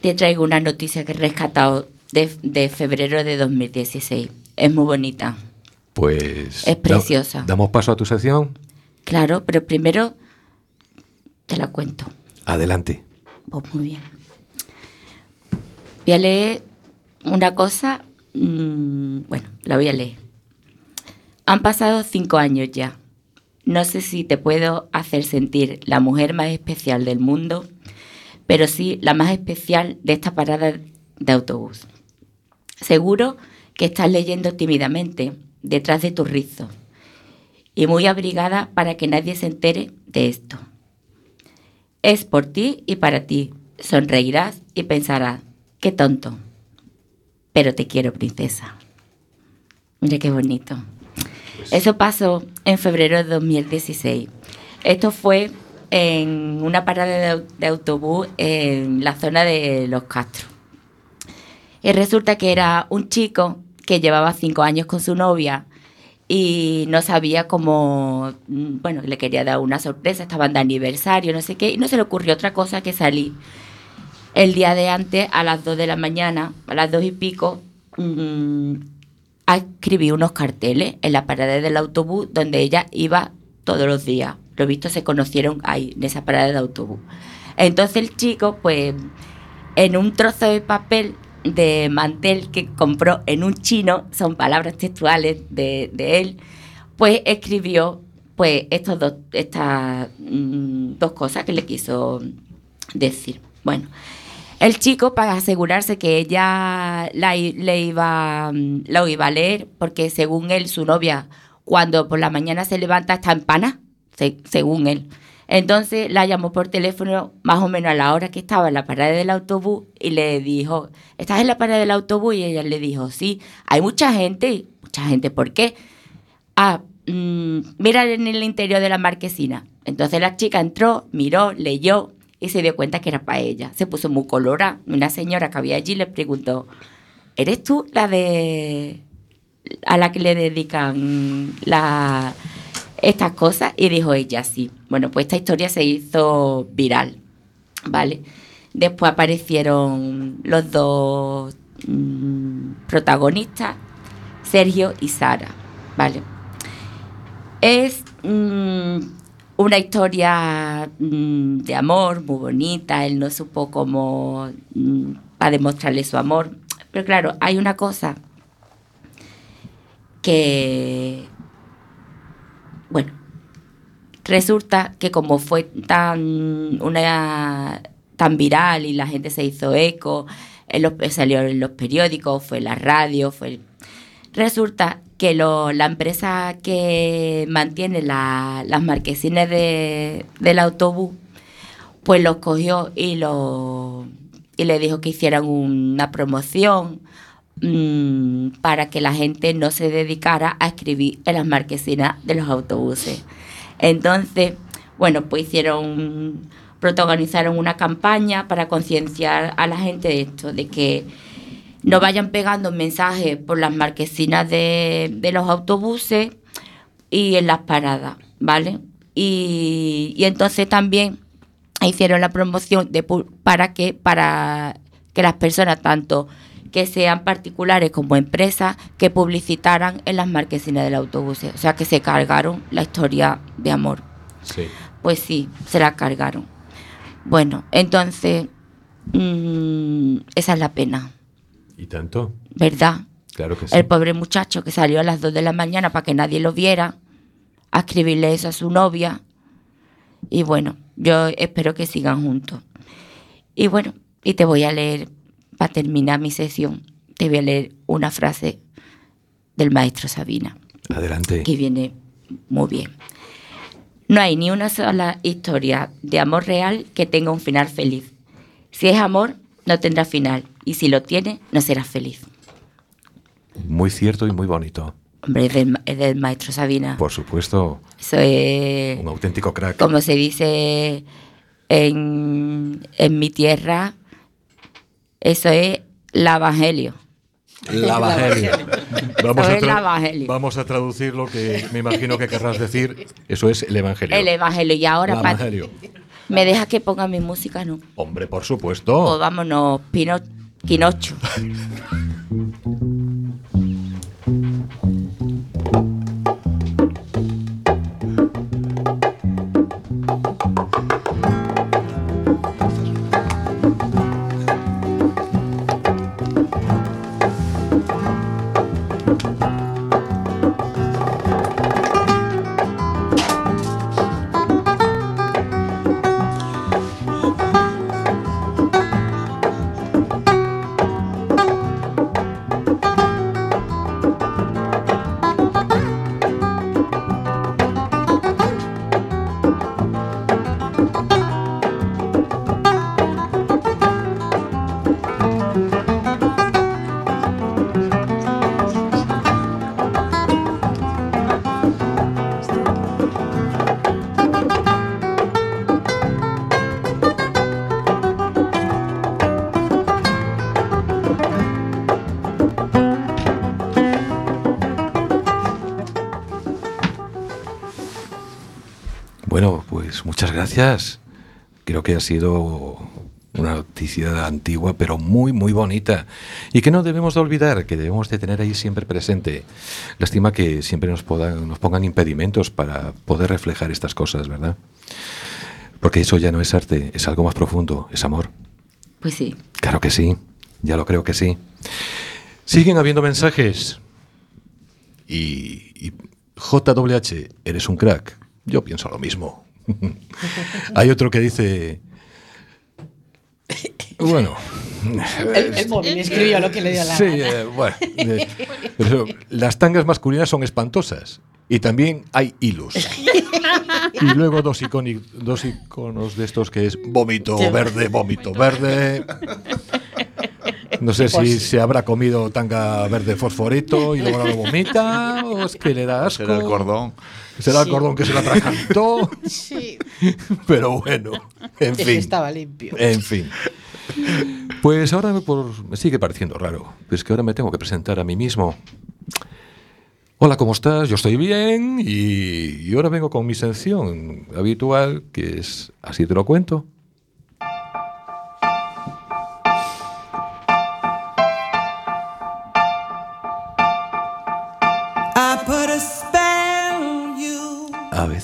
te traigo una noticia que he rescatado de, de febrero de 2016. Es muy bonita. Pues. Es preciosa. da- damos paso a tu sección. Claro, pero primero te la cuento. Adelante. Pues muy bien. Voy a leer una cosa. Mm, bueno, la voy a leer. Han pasado cinco años ya. No sé si te puedo hacer sentir la mujer más especial del mundo, pero sí la más especial de esta parada de autobús. Seguro que estás leyendo tímidamente detrás de tu rizo y muy abrigada para que nadie se entere de esto. Es por ti y para ti. Sonreirás y pensarás, qué tonto. Pero te quiero, princesa. Mira qué bonito. Eso pasó en febrero de 2016. Esto fue en una parada de, au- de autobús en la zona de Los Castros. Y resulta que era un chico que llevaba cinco años con su novia y no sabía cómo, mm, bueno, le quería dar una sorpresa, estaban de aniversario, no sé qué, y no se le ocurrió otra cosa que salir el día de antes a las 2 de la mañana, a las dos y pico, mm, a escribir unos carteles en la parada del autobús donde ella iba todos los días. Lo visto se conocieron ahí, en esa parada de autobús. Entonces el chico, pues, en un trozo de papel de mantel que compró en un chino, son palabras textuales de, de él, pues escribió pues estos dos, estas mm, dos cosas que le quiso decir. Bueno, el chico para asegurarse que ella la, le iba, mm, lo iba a leer, porque según él, su novia, cuando por la mañana se levanta, está en pana, se- según él. Entonces la llamó por teléfono más o menos a la hora que estaba en la parada del autobús y le dijo, ¿estás en la parada del autobús? Y ella le dijo, sí, hay mucha gente. Mucha gente, ¿por qué? Ah, mm, mira en el interior de la marquesina. Entonces la chica entró, miró, leyó y se dio cuenta que era para ella. Se puso muy colorada. Una señora que había allí le preguntó, ¿eres tú la de... a la que le dedican la, estas cosas? Y dijo ella, sí. Bueno, pues esta historia se hizo viral, ¿vale? Después aparecieron los dos mm, protagonistas, Sergio y Sara, ¿vale? Es mm, una historia mm, de amor muy bonita, él no supo cómo mm, para demostrarle su amor, pero claro, hay una cosa que, bueno, resulta que como fue tan una tan viral y la gente se hizo eco, salió en los periódicos, fue la radio, fue resulta que lo- la empresa que mantiene la- las marquesines de- del autobús, pues los cogió y, lo, y le dijo que hicieran una promoción mm, para que la gente no se dedicara a escribir en las marquesinas de los autobuses. Entonces, bueno, pues hicieron, protagonizaron una campaña para concienciar a la gente de esto, de que no vayan pegando mensajes por las marquesinas de, de los autobuses y en las paradas, ¿vale? Y, y entonces también hicieron la promoción de, para que para que las personas tanto que sean particulares como empresas que publicitaran en las marquesinas del autobús, o sea que se cargaron la historia de amor. Sí. Pues sí, se la cargaron. Bueno, entonces mm, esa es la pena, ¿Y tanto? ¿verdad? Claro que sí. El pobre muchacho que salió a las 2 de la mañana para que nadie lo viera, a escribirle eso a su novia. Y bueno, yo espero que sigan juntos. Y bueno, y te voy a leer, para terminar mi sesión, te voy a leer una frase del maestro Sabina, Adelante. que viene muy bien. No hay ni una sola historia de amor real que tenga un final feliz. Si es amor, no tendrá final. Y si lo tiene, no será feliz. Muy cierto y muy bonito. Hombre, es del, ma- es del maestro Sabina. Por supuesto, Eso es, un auténtico crack. como se dice en, en mi tierra, eso es el evangelio. La Evangelio. Vamos, a vamos traducir lo que me imagino que querrás decir. Eso es el Evangelio. El evangelio. Y ahora. ¿Me deja que ponga mi música? No. Hombre, por O supuesto. vámonos, Pino, Quinocho. gracias. Creo que ha sido una noticia antigua, pero muy, muy bonita. Y que no debemos de olvidar, que debemos de tener ahí siempre presente. Lástima que siempre nos, podan- nos pongan impedimentos para poder reflejar estas cosas, ¿verdad? Porque eso ya no es arte, es algo más profundo, es amor. Pues sí. Claro que sí, ya lo creo que sí. Siguen habiendo mensajes. Y, y JWH, eres un crack. Yo pienso lo mismo. Hay otro que dice... Bueno, El, el móvil escribió lo que le dio la Sí, eh, bueno. eh, pero las tangas masculinas son espantosas. Y también hay hilos. Y luego dos, iconi- dos iconos de estos que es vómito verde, vómito verde. No sé si Pues- se habrá comido tanga verde fosforito y luego lo vomita o es que le da asco. Será el cordón. Será el cordón que se lo atragantó. Sí, Pero bueno, en fin. estaba limpio. En fin. Pues ahora me, por- me sigue pareciendo raro. Pues que ahora me tengo que presentar a mí mismo. Hola, ¿cómo estás? Yo estoy bien y, y ahora vengo con mi sección habitual, que es Así te lo cuento.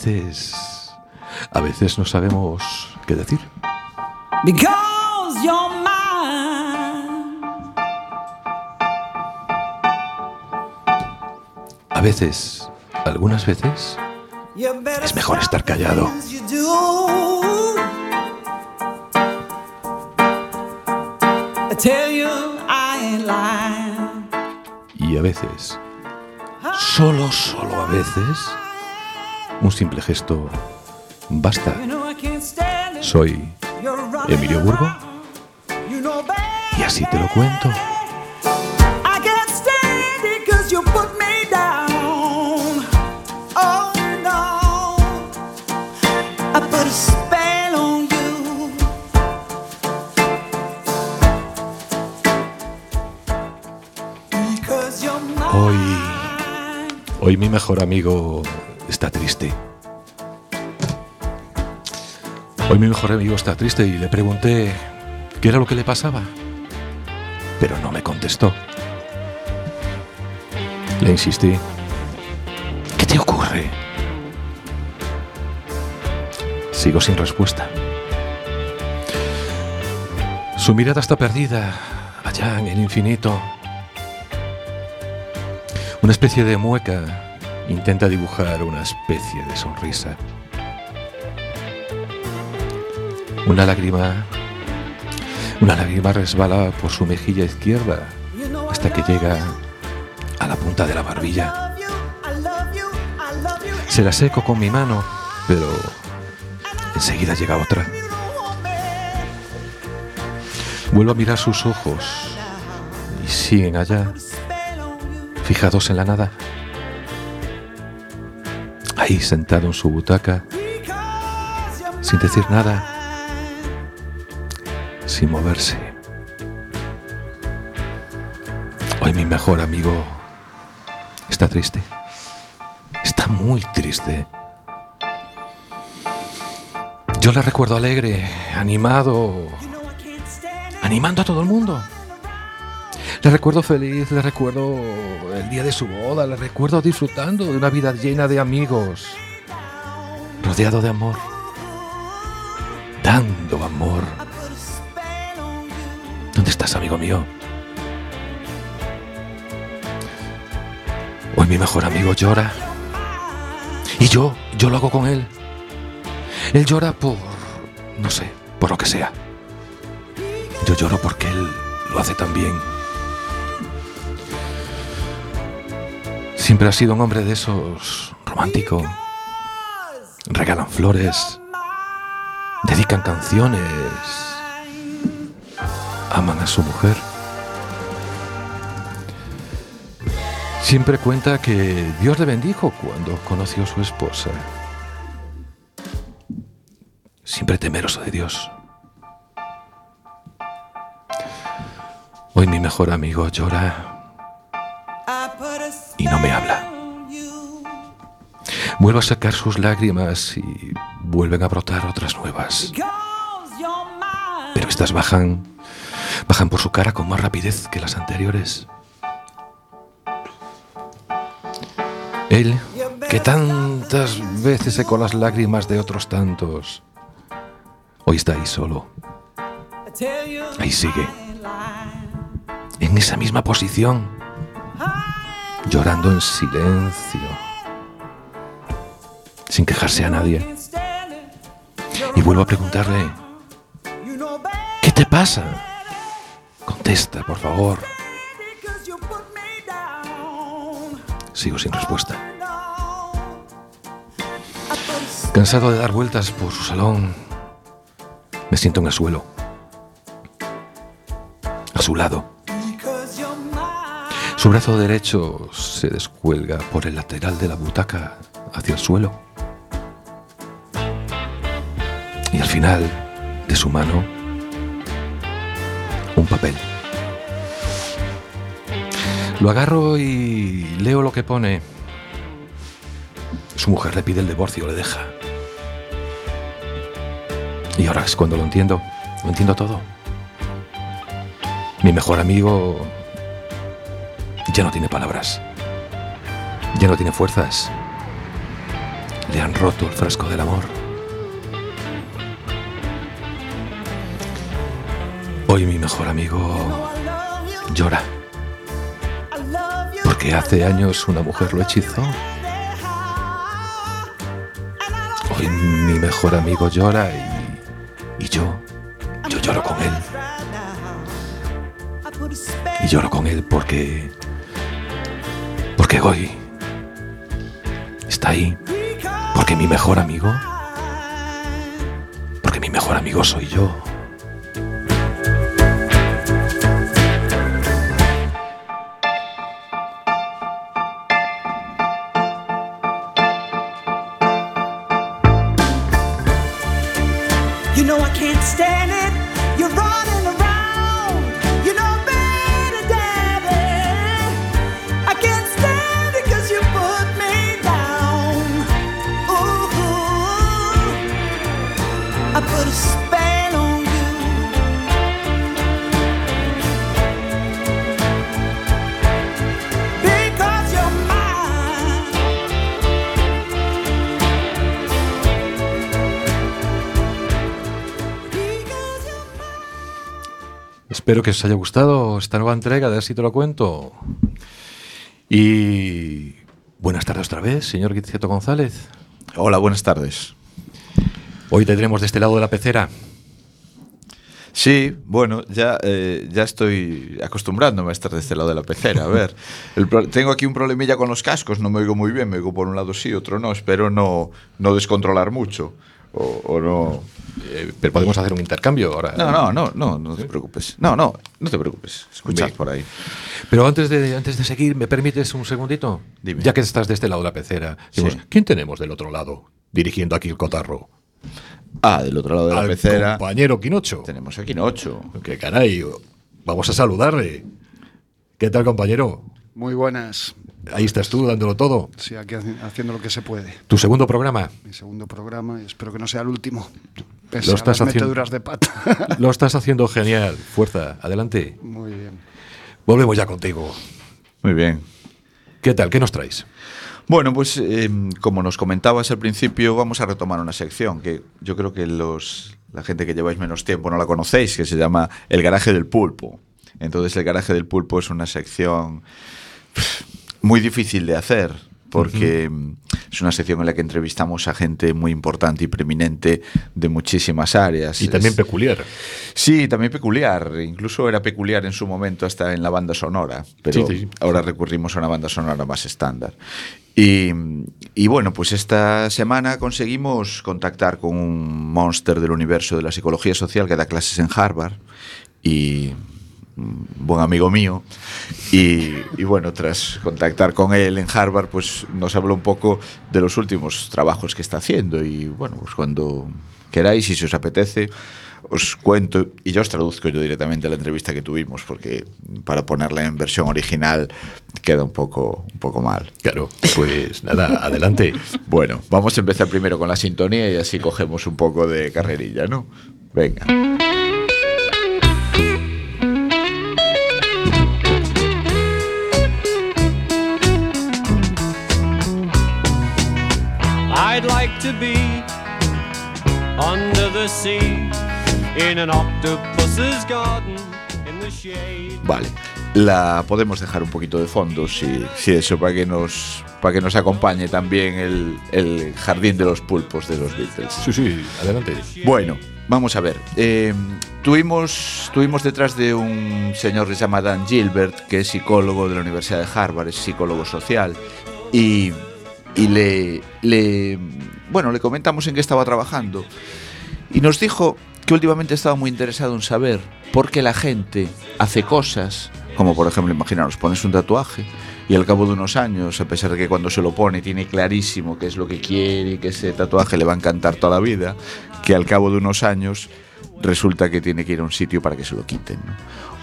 Veces... A veces no sabemos qué decir. Because you're mine. A veces, algunas veces, es mejor estar callado. Y a veces, solo, solo a veces, un simple gesto. Basta. Soy Emilio Burgo. Y así te lo cuento. Oh Hoy, hoy mi mejor amigo está triste. Hoy mi mejor amigo está triste y le pregunté qué era lo que le pasaba. Pero no me contestó. Le insistí. ¿Qué te ocurre? Sigo sin respuesta. Su mirada está perdida, allá en el infinito. Una especie de mueca intenta dibujar una especie de sonrisa. Una lágrima. Una lágrima resbala por su mejilla izquierda hasta que llega a la punta de la barbilla. Se la seco con mi mano, pero enseguida llega otra. Vuelvo a mirar sus ojos y siguen allá, fijados en la nada. Ahí sentado en su butaca, sin decir nada, sin moverse. Hoy mi mejor amigo está triste. Está muy triste. Yo le recuerdo alegre, animado, animando a todo el mundo. Le recuerdo feliz, le recuerdo el día de su boda, le recuerdo disfrutando de una vida llena de amigos, rodeado de amor, dando amor. ¿Dónde estás, amigo mío? Hoy mi mejor amigo llora. Y yo, yo lo hago con él. Él llora por, no sé, por lo que sea. Yo lloro porque él lo hace tan Siempre ha sido un hombre de esos romántico. Regalan flores, dedican canciones, aman a su mujer. Siempre cuenta que Dios le bendijo cuando conoció a su esposa. Siempre temeroso de Dios. Hoy mi mejor amigo llora y no me habla. Vuelvo a sacar sus lágrimas y vuelven a brotar otras nuevas. Pero estas bajan, bajan por su cara con más rapidez que las anteriores. Él, que tantas veces secó las lágrimas de otros tantos, hoy está ahí solo. Ahí sigue. En esa misma posición. Llorando en silencio. Sin quejarse a nadie. Y vuelvo a preguntarle, ¿qué te pasa? Contesta, por favor. Sigo sin respuesta. Cansado de dar vueltas por su salón, me siento en el suelo. A su lado. Su brazo derecho se descuelga por el lateral de la butaca hacia el suelo. Y al final de su mano, un papel. Lo agarro y leo lo que pone. Su mujer le pide el divorcio, le deja. Y ahora es cuando lo entiendo. Lo entiendo todo. Mi mejor amigo ya no tiene palabras. Ya no tiene fuerzas. Le han roto el frasco del amor. Hoy mi mejor amigo llora. Porque hace años una mujer lo hechizó. Hoy mi mejor amigo llora y, y yo, yo lloro con él. Y lloro con él porque, porque hoy está ahí. Porque mi mejor amigo, porque mi mejor amigo soy yo. Espero que os haya gustado esta nueva entrega de Así te lo cuento. Y buenas tardes otra vez, señor Guiceto González. Hola, buenas tardes. Hoy tendremos de este lado de la pecera. Sí, bueno, ya, eh, ya estoy acostumbrándome a estar de este lado de la pecera. A ver, el tengo aquí un problemilla con los cascos, no me oigo muy bien, me oigo por un lado sí, otro no. Espero no, no descontrolar mucho. O, o no. Eh, pero podemos hacer un intercambio ahora. No, no, no, no, no te preocupes. No, no, no te preocupes. Escuchad Bien. por ahí. Pero antes de, antes de seguir, ¿me permites un segundito? Dime. Ya que estás de este lado de la pecera, decimos, Sí. ¿quién tenemos del otro lado? Dirigiendo aquí el cotarro. Ah, del otro lado de la Al pecera. compañero Quinocho. Tenemos aquí Nocho. Que caray, vamos a saludarle. ¿Qué tal, compañero? Muy buenas. Ahí estás tú dándolo todo. Sí, aquí haci- haciendo lo que se puede. Tu segundo programa. Mi segundo programa espero que no sea el último. Pese Lo a estás las haciendo- meteduras de pata. Lo estás haciendo genial. Fuerza, adelante. Muy bien. Volvemos ya contigo. Muy bien. ¿Qué tal? ¿Qué nos traes? Bueno, pues eh, como nos comentabas al principio, vamos a retomar una sección que yo creo que los, la gente que lleváis menos tiempo no la conocéis, que se llama El garaje del pulpo. Entonces el garaje del pulpo es una sección muy difícil de hacer porque mm, es una sección en la que entrevistamos a gente muy importante y preeminente de muchísimas áreas. Y también Es- peculiar. Sí, también peculiar. Incluso era peculiar en su momento hasta en la banda sonora, pero Sí, sí. ahora recurrimos a una banda sonora más estándar. Y, y bueno, pues esta semana conseguimos contactar con un monster del universo de la psicología social que da clases en Harvard y buen amigo mío. Y, y bueno, tras contactar con él en Harvard, pues nos habló un poco de los últimos trabajos que está haciendo. Y bueno, pues cuando queráis y si os apetece, os cuento y yo os traduzco yo directamente la entrevista que tuvimos, porque para ponerla en versión original queda un poco, un poco mal. Claro, pues nada, adelante. Bueno, vamos a empezar primero con la sintonía y así cogemos un poco de carrerilla, ¿no? Venga. I'd like to be under the sea in an octopus's garden in the shade. Vale. La podemos dejar un poquito de fondo, si, si eso, para que nos para que nos acompañe también el, el jardín de los pulpos de los Beatles. Sí, sí, adelante. Bueno, vamos a ver. Eh, tuvimos, tuvimos detrás de un señor que se llama Dan Gilbert, que es psicólogo de la Universidad de Harvard, es psicólogo social, y, y le, bueno, le comentamos en qué estaba trabajando. Y nos dijo que últimamente estaba muy interesado en saber por qué la gente hace cosas, como por ejemplo, imaginaros, pones un tatuaje y al cabo de unos años, a pesar de que cuando se lo pone tiene clarísimo qué es lo que quiere y que ese tatuaje le va a encantar toda la vida, que al cabo de unos años resulta que tiene que ir a un sitio para que se lo quiten.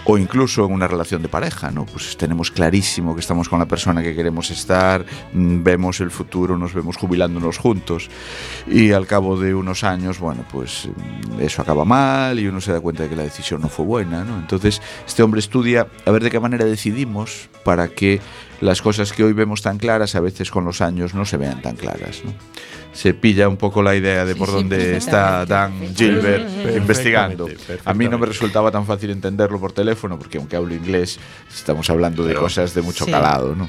O incluso en una relación de pareja, ¿no? Pues tenemos clarísimo que estamos con la persona que queremos estar, mm, vemos el futuro, nos vemos jubilándonos juntos y al cabo de unos años, bueno, pues mm, eso acaba mal y uno se da cuenta de que la decisión no fue buena, ¿no? Entonces, este hombre estudia a ver de qué manera decidimos para que las cosas que hoy vemos tan claras a veces con los años no se vean tan claras, ¿no? Se pilla un poco la idea de por sí, dónde está Dan Gilbert investigando. A mí no me resultaba tan fácil entenderlo por teléfono, porque aunque hablo inglés, estamos hablando de Pero- cosas de mucho Sí. calado, ¿no? O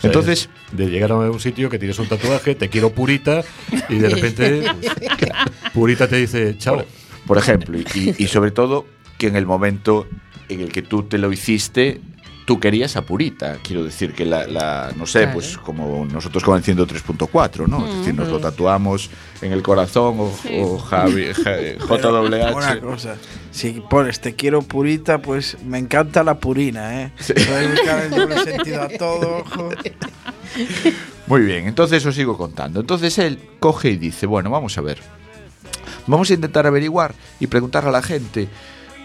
sea, Entonces, es de llegar a un sitio que tienes un tatuaje, te quiero purita, y de repente purita te dice, chao. por ejemplo, y sobre todo que en el momento en el que tú te lo hiciste, tú querías a Purita. Quiero decir que la, la- no sé, Claro. pues como nosotros con el 103.4, ¿no? Es decir, nos lo tatuamos en el corazón o, o Javi, J- Una JWH. cosa, si pones te quiero purita, pues me encanta la purina, ¿eh? Sentido a todo, ojo. Muy bien, entonces os sigo contando. Entonces él coge y dice, bueno, vamos a ver. Vamos a intentar averiguar y preguntar a la gente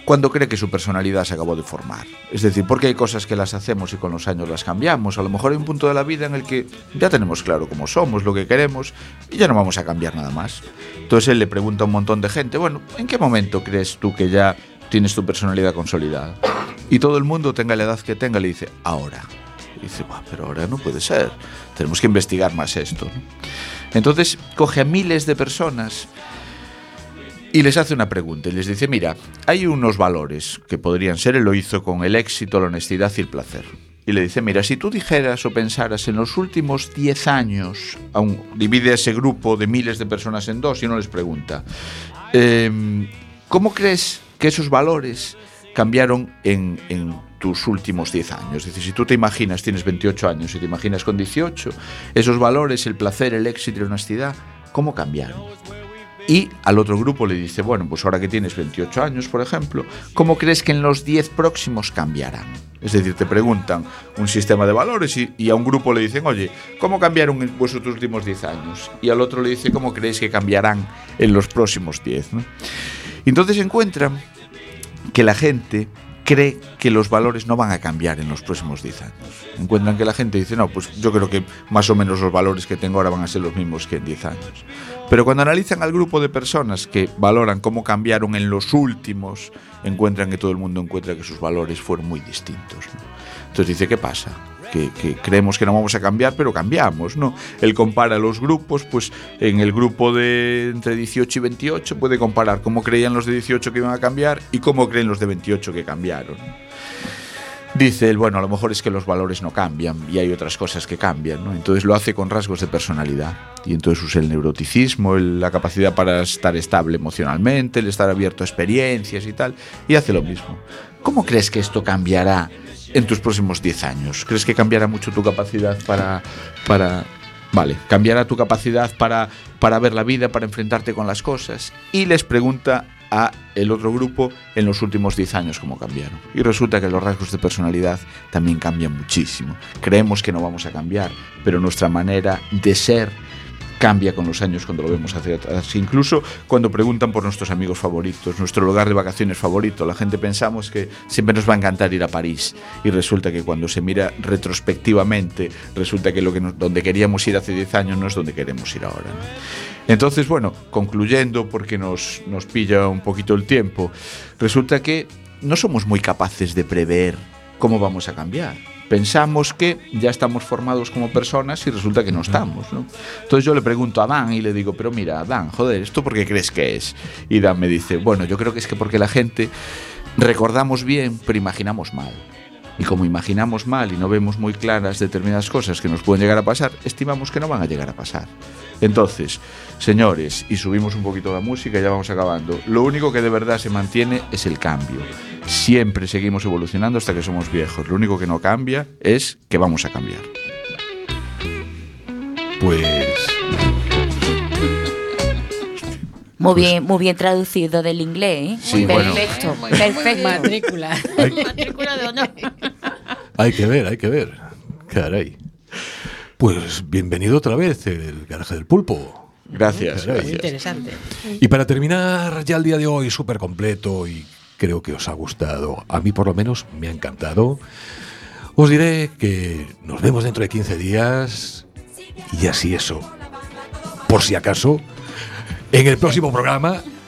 cuándo cree que su personalidad se acabó de formar. Es decir, porque hay cosas que las hacemos y con los años las cambiamos. A lo mejor hay un punto de la vida en el que ya tenemos claro cómo somos, lo que queremos y ya no vamos a cambiar nada más. Entonces él le pregunta a un montón de gente, bueno, ¿en qué momento crees tú que ya tienes tu personalidad consolidada? Y todo el mundo, tenga la edad que tenga, le dice, ahora. Y dice, "Buah, pero ahora no puede ser. Tenemos que investigar más esto. ¿no?". Entonces coge a miles de personas y les hace una pregunta y les dice, mira, hay unos valores que podrían ser, él lo hizo con el éxito, la honestidad y el placer. Y le dice, mira, si tú dijeras o pensaras en los últimos 10 años, aún divide ese grupo de miles de personas en dos y uno les pregunta, em, ¿cómo crees que esos valores cambiaron en, en tus últimos 10 años? Es decir, si tú te imaginas, tienes 28 años y te imaginas con 18, esos valores, el placer, el éxito y la honestidad, ¿cómo cambiaron? Y al otro grupo le dice, bueno, pues ahora que tienes 28 años, por ejemplo, ¿cómo crees que en los 10 próximos cambiarán? Es decir, te preguntan un sistema de valores y, a un grupo le dicen, oye, ¿cómo cambiaron en vuestros últimos 10 años? Y al otro le dice, ¿cómo creéis que cambiarán en los próximos 10? ¿no? Y entonces encuentran que la gente cree que los valores no van a cambiar en los próximos 10 años. Encuentran que la gente dice, no, pues yo creo que más o menos los valores que tengo ahora van a ser los mismos que en 10 años. Pero cuando analizan al grupo de personas que valoran cómo cambiaron en los últimos, encuentran que todo el mundo encuentra que sus valores fueron muy distintos. Entonces dice, ¿qué pasa? Que, que creemos que no vamos a cambiar, pero cambiamos, ¿no? Él compara los grupos, pues en el grupo de entre 18 y 28 puede comparar cómo creían los de 18 que iban a cambiar y cómo creen los de 28 que cambiaron. Dice él, bueno, a lo mejor es que los valores no cambian y hay otras cosas que cambian, ¿no? Entonces lo hace con rasgos de personalidad. Y entonces usa el neuroticismo, el- la capacidad para estar estable emocionalmente, el estar abierto a experiencias y tal, y hace lo mismo. ¿Cómo crees que esto cambiará en tus próximos 10 años? ¿Crees que cambiará mucho tu capacidad para... vale, cambiará tu capacidad para, para ver la vida, para enfrentarte con las cosas? Y les pregunta a el otro grupo en los últimos 10 años cómo cambiaron. Y resulta que los rasgos de personalidad también cambian muchísimo. Creemos que no vamos a cambiar, pero nuestra manera de ser cambia con los años cuando lo vemos hacia atrás. Incluso cuando preguntan por nuestros amigos favoritos, nuestro lugar de vacaciones favorito, la gente pensamos que siempre nos va a encantar ir a París y resulta que cuando se mira retrospectivamente, resulta que lo que nos- donde queríamos ir hace 10 años no es donde queremos ir ahora. Entonces, bueno, concluyendo, porque nos, nos pilla un poquito el tiempo, resulta que no somos muy capaces de prever cómo vamos a cambiar. Pensamos que ya estamos formados como personas y resulta que no estamos, ¿no? Entonces yo le pregunto a Dan y le digo, pero mira, Dan, joder, ¿esto por qué crees que es? Y Dan me dice, bueno, yo creo que es que porque la gente recordamos bien, pero imaginamos mal. Y como imaginamos mal y no vemos muy claras determinadas cosas que nos pueden llegar a pasar, estimamos que no van a llegar a pasar. Entonces, señores, y subimos un poquito la música y ya vamos acabando, lo único que de verdad se mantiene es el cambio. Siempre seguimos evolucionando hasta que somos viejos. Lo único que no cambia es que vamos a cambiar. Pues Muy bien, muy bien traducido del inglés, ¿eh? Sí, bueno. perfecto, muy perfecto. Matrícula. Matrícula de honor. hay que ver, hay que ver. Caray. Pues bienvenido otra vez el garaje del pulpo. Gracias. Muy interesante. Y para terminar ya el día de hoy súper completo y creo que os ha gustado, a mí por lo menos me ha encantado, os diré que nos vemos dentro de 15 días y así eso, por si acaso, en el próximo programa